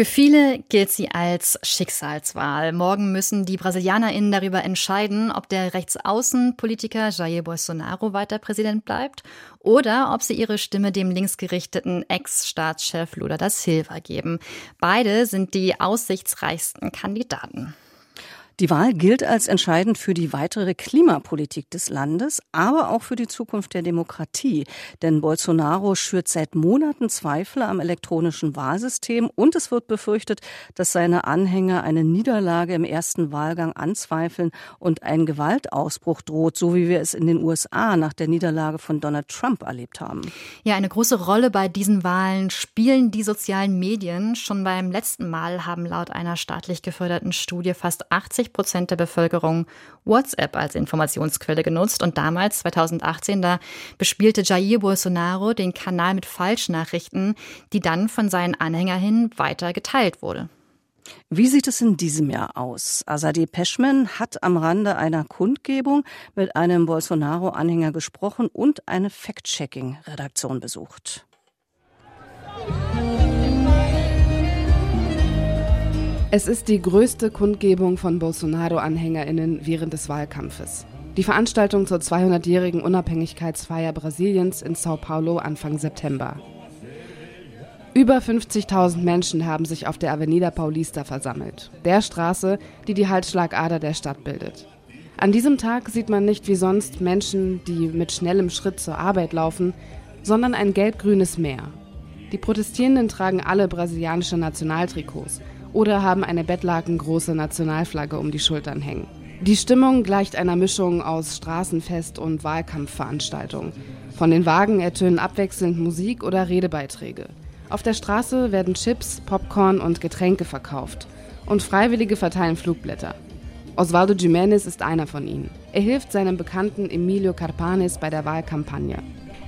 Für viele gilt sie als Schicksalswahl. Morgen müssen die BrasilianerInnen darüber entscheiden, ob der Rechtsaußenpolitiker Jair Bolsonaro weiter Präsident bleibt oder ob sie ihre Stimme dem linksgerichteten Ex-Staatschef Lula da Silva geben. Beide sind die aussichtsreichsten Kandidaten. Die Wahl gilt als entscheidend für die weitere Klimapolitik des Landes, aber auch für die Zukunft der Demokratie. Denn Bolsonaro schürt seit Monaten Zweifel am elektronischen Wahlsystem und es wird befürchtet, dass seine Anhänger eine Niederlage im ersten Wahlgang anzweifeln und ein Gewaltausbruch droht, so wie wir es in den USA nach der Niederlage von Donald Trump erlebt haben. Ja, eine große Rolle bei diesen Wahlen spielen die sozialen Medien. Schon beim letzten Mal haben laut einer staatlich geförderten Studie fast 80 Prozent der Bevölkerung WhatsApp als Informationsquelle genutzt und damals, 2018, da bespielte Jair Bolsonaro den Kanal mit Falschnachrichten, die dann von seinen Anhängern weiter geteilt wurde. Wie sieht es in diesem Jahr aus? Azadeh Peschman hat am Rande einer Kundgebung mit einem Bolsonaro-Anhänger gesprochen und eine Fact-Checking-Redaktion besucht. Es ist die größte Kundgebung von Bolsonaro-AnhängerInnen während des Wahlkampfes. Die Veranstaltung zur 200-jährigen Unabhängigkeitsfeier Brasiliens in Sao Paulo Anfang September. Über 50.000 Menschen haben sich auf der Avenida Paulista versammelt, der Straße, die die Halsschlagader der Stadt bildet. An diesem Tag sieht man nicht wie sonst Menschen, die mit schnellem Schritt zur Arbeit laufen, sondern ein gelb-grünes Meer. Die Protestierenden tragen alle brasilianische Nationaltrikots oder haben eine bettlakengroße Nationalflagge um die Schultern hängen. Die Stimmung gleicht einer Mischung aus Straßenfest und Wahlkampfveranstaltung. Von den Wagen ertönen abwechselnd Musik oder Redebeiträge. Auf der Straße werden Chips, Popcorn und Getränke verkauft. Und Freiwillige verteilen Flugblätter. Osvaldo Jiménez ist einer von ihnen. Er hilft seinem Bekannten Emilio Carpanes bei der Wahlkampagne.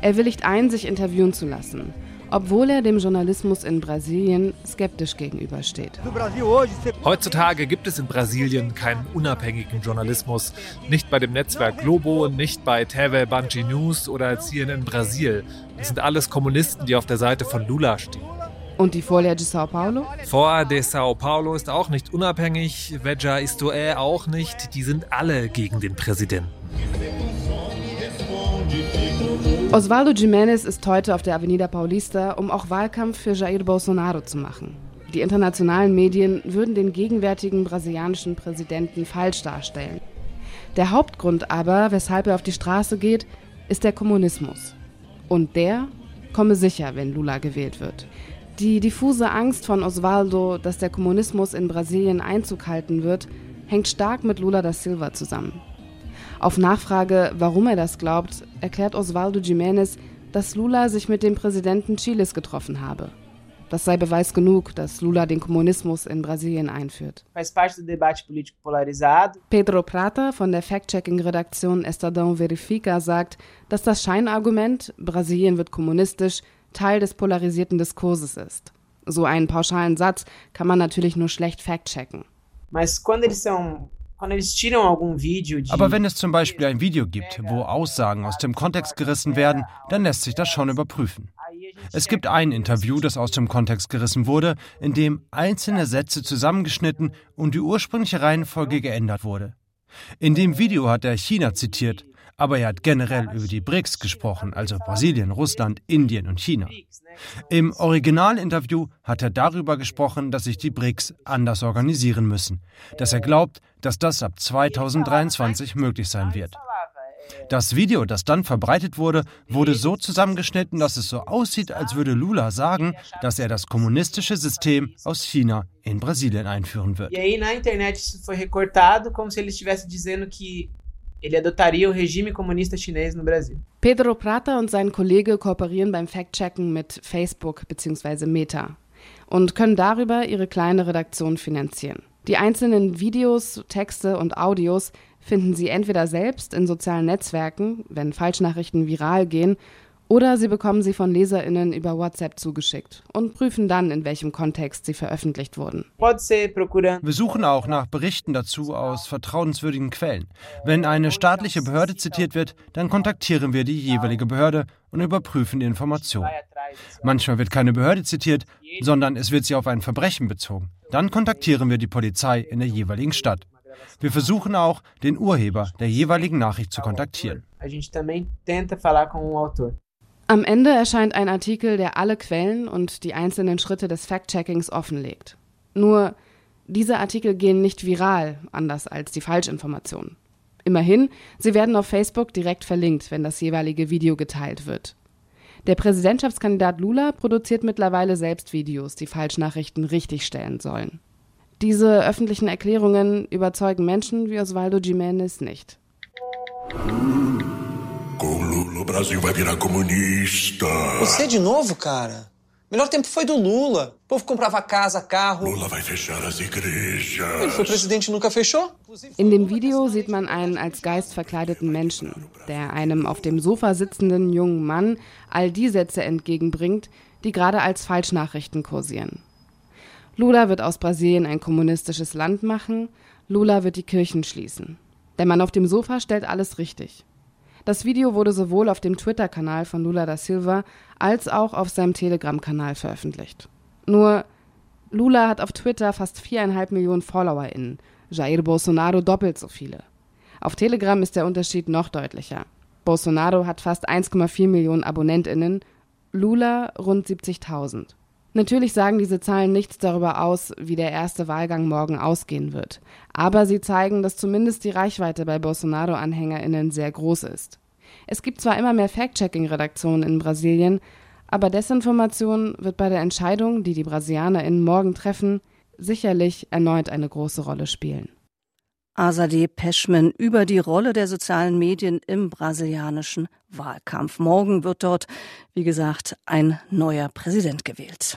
Er willigt ein, sich interviewen zu lassen obwohl er dem Journalismus in Brasilien skeptisch gegenübersteht. Heutzutage gibt es in Brasilien keinen unabhängigen Journalismus. Nicht bei dem Netzwerk Globo, nicht bei TV Banji News oder CNN Brasil. Das sind alles Kommunisten, die auf der Seite von Lula stehen. Und die Folha de Sao Paulo? Folha de Sao Paulo ist auch nicht unabhängig, Veja Istoé auch nicht. Die sind alle gegen den Präsidenten. Osvaldo Jiménez ist heute auf der Avenida Paulista, um auch Wahlkampf für Jair Bolsonaro zu machen. Die internationalen Medien würden den gegenwärtigen brasilianischen Präsidenten falsch darstellen. Der Hauptgrund aber, weshalb er auf die Straße geht, ist der Kommunismus. Und der komme sicher, wenn Lula gewählt wird. Die diffuse Angst von Osvaldo, dass der Kommunismus in Brasilien Einzug halten wird, hängt stark mit Lula da Silva zusammen. Auf Nachfrage, warum er das glaubt, erklärt Osvaldo Jiménez, dass Lula sich mit dem Präsidenten Chiles getroffen habe. Das sei Beweis genug, dass Lula den Kommunismus in Brasilien einführt. Pedro Prata von der Fact-Checking-Redaktion Estadão Verifica sagt, dass das Scheinargument, Brasilien wird kommunistisch, Teil des polarisierten Diskurses ist. So einen pauschalen Satz kann man natürlich nur schlecht fact-checken. Mas quando eles são aber wenn es zum Beispiel ein Video gibt, wo Aussagen aus dem Kontext gerissen werden, dann lässt sich das schon überprüfen. Es gibt ein Interview, das aus dem Kontext gerissen wurde, in dem einzelne Sätze zusammengeschnitten und die ursprüngliche Reihenfolge geändert wurde. In dem Video hat er China zitiert, aber er hat generell über die BRICS gesprochen, also Brasilien, Russland, Indien und China. Im Originalinterview hat er darüber gesprochen, dass sich die BRICS anders organisieren müssen, dass er glaubt, dass das ab 2023 möglich sein wird. Das Video, das dann verbreitet wurde, wurde so zusammengeschnitten, dass es so aussieht, als würde Lula sagen, dass er das kommunistische System aus China in Brasilien einführen wird. E aí na internet foi recortado como se ele estivesse dizendo ele adotaria o regime comunista chinês no Brasil. Pedro Prata und sein Kollege kooperieren beim Fact-Checken mit Facebook bzw. Meta und können darüber ihre kleine Redaktion finanzieren. Die einzelnen Videos, Texte und Audios finden Sie entweder selbst in sozialen Netzwerken, wenn Falschnachrichten viral gehen, Oder sie bekommen sie von LeserInnen über WhatsApp zugeschickt und prüfen dann, in welchem Kontext sie veröffentlicht wurden. Wir suchen auch nach Berichten dazu aus vertrauenswürdigen Quellen. Wenn eine staatliche Behörde zitiert wird, dann kontaktieren wir die jeweilige Behörde und überprüfen die Information. Manchmal wird keine Behörde zitiert, sondern es wird sie auf ein Verbrechen bezogen. Dann kontaktieren wir die Polizei in der jeweiligen Stadt. Wir versuchen auch, den Urheber der jeweiligen Nachricht zu kontaktieren. Am Ende erscheint ein Artikel, der alle Quellen und die einzelnen Schritte des Fact-Checkings offenlegt. Nur, diese Artikel gehen nicht viral, anders als die Falschinformationen. Immerhin, sie werden auf Facebook direkt verlinkt, wenn das jeweilige Video geteilt wird. Der Präsidentschaftskandidat Lula produziert mittlerweile selbst Videos, die Falschnachrichten richtigstellen sollen. Diese öffentlichen Erklärungen überzeugen Menschen wie Osvaldo Jiménez nicht. Lula, o Brasil vai virar comunista. Você de novo, cara? Melhor tempo foi do Lula. O povo comprava casa, carro. Lula vai fechar as igrejas. Ele foi presidente e nunca fechou? In dem Video sieht man einen als Geist verkleideten Menschen, der einem auf dem Sofa sitzenden jungen Mann all die Sätze entgegenbringt, die gerade als Falschnachrichten kursieren. Lula wird aus Brasilien ein kommunistisches Land machen, Lula wird die Kirchen schließen. Der Mann auf dem Sofa stellt alles richtig. Das Video wurde sowohl auf dem Twitter-Kanal von Lula da Silva als auch auf seinem Telegram-Kanal veröffentlicht. Nur Lula hat auf Twitter fast viereinhalb Millionen FollowerInnen, Jair Bolsonaro doppelt so viele. Auf Telegram ist der Unterschied noch deutlicher. Bolsonaro hat fast 1,4 Millionen AbonnentInnen, Lula rund 70.000. Natürlich sagen diese Zahlen nichts darüber aus, wie der erste Wahlgang morgen ausgehen wird. Aber sie zeigen, dass zumindest die Reichweite bei Bolsonaro-AnhängerInnen sehr groß ist. Es gibt zwar immer mehr Fact-Checking-Redaktionen in Brasilien, aber Desinformation wird bei der Entscheidung, die die BrasilianerInnen morgen treffen, sicherlich erneut eine große Rolle spielen. Azadeh Peschman über die Rolle der sozialen Medien im brasilianischen Wahlkampf. Morgen wird dort, wie gesagt, ein neuer Präsident gewählt.